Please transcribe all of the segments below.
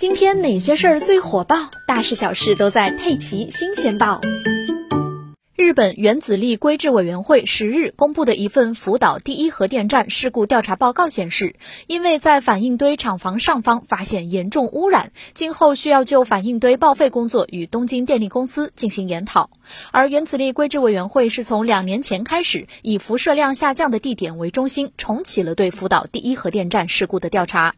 今天哪些事儿最火爆？大事小事都在《佩奇新鲜报》。日本原子力规制委员会十日公布的一份福岛第一核电站事故调查报告显示，因为在反应堆厂房上方发现严重污染，今后需要就反应堆报废工作与东京电力公司进行研讨。而原子力规制委员会是从两年前开始，以辐射量下降的地点为中心，重启了对福岛第一核电站事故的调查。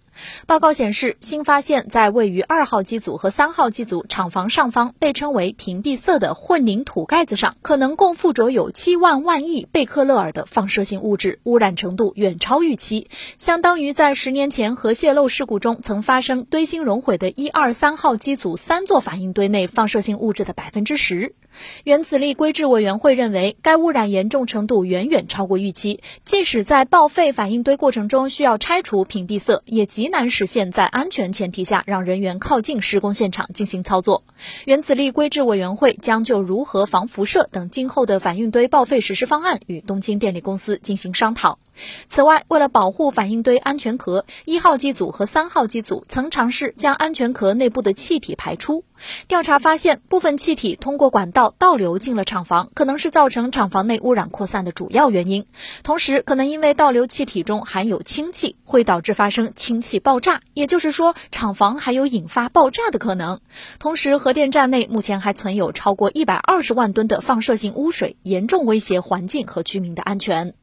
报告显示，新发现，在位于二号机组和三号机组厂房上方被称为屏蔽色的混凝土盖子上，可能共附着有七万万亿贝克勒尔的放射性物质，污染程度远超预期，相当于在十年前核泄漏事故中曾发生堆芯熔毁的一二三号机组三座反应堆内放射性物质的百分之十。原子力规制委员会认为，该污染严重程度远远超过预期。即使在报废反应堆过程中需要拆除屏蔽色，也极难实现在安全前提下让人员靠近施工现场进行操作。原子力规制委员会将就如何防辐射等今后的反应堆报废实施方案与东京电力公司进行商讨。此外，为了保护反应堆安全壳，一号机组和三号机组曾尝试将安全壳内部的气体排出。调查发现，部分气体通过管道倒流进了厂房，可能是造成厂房内污染扩散的主要原因。同时，可能因为倒流气体中含有氢气，会导致发生氢气爆炸，也就是说，厂房还有引发爆炸的可能。同时，核电站内目前还存有超过一百二十万吨的放射性污水，严重威胁环境和居民的安全。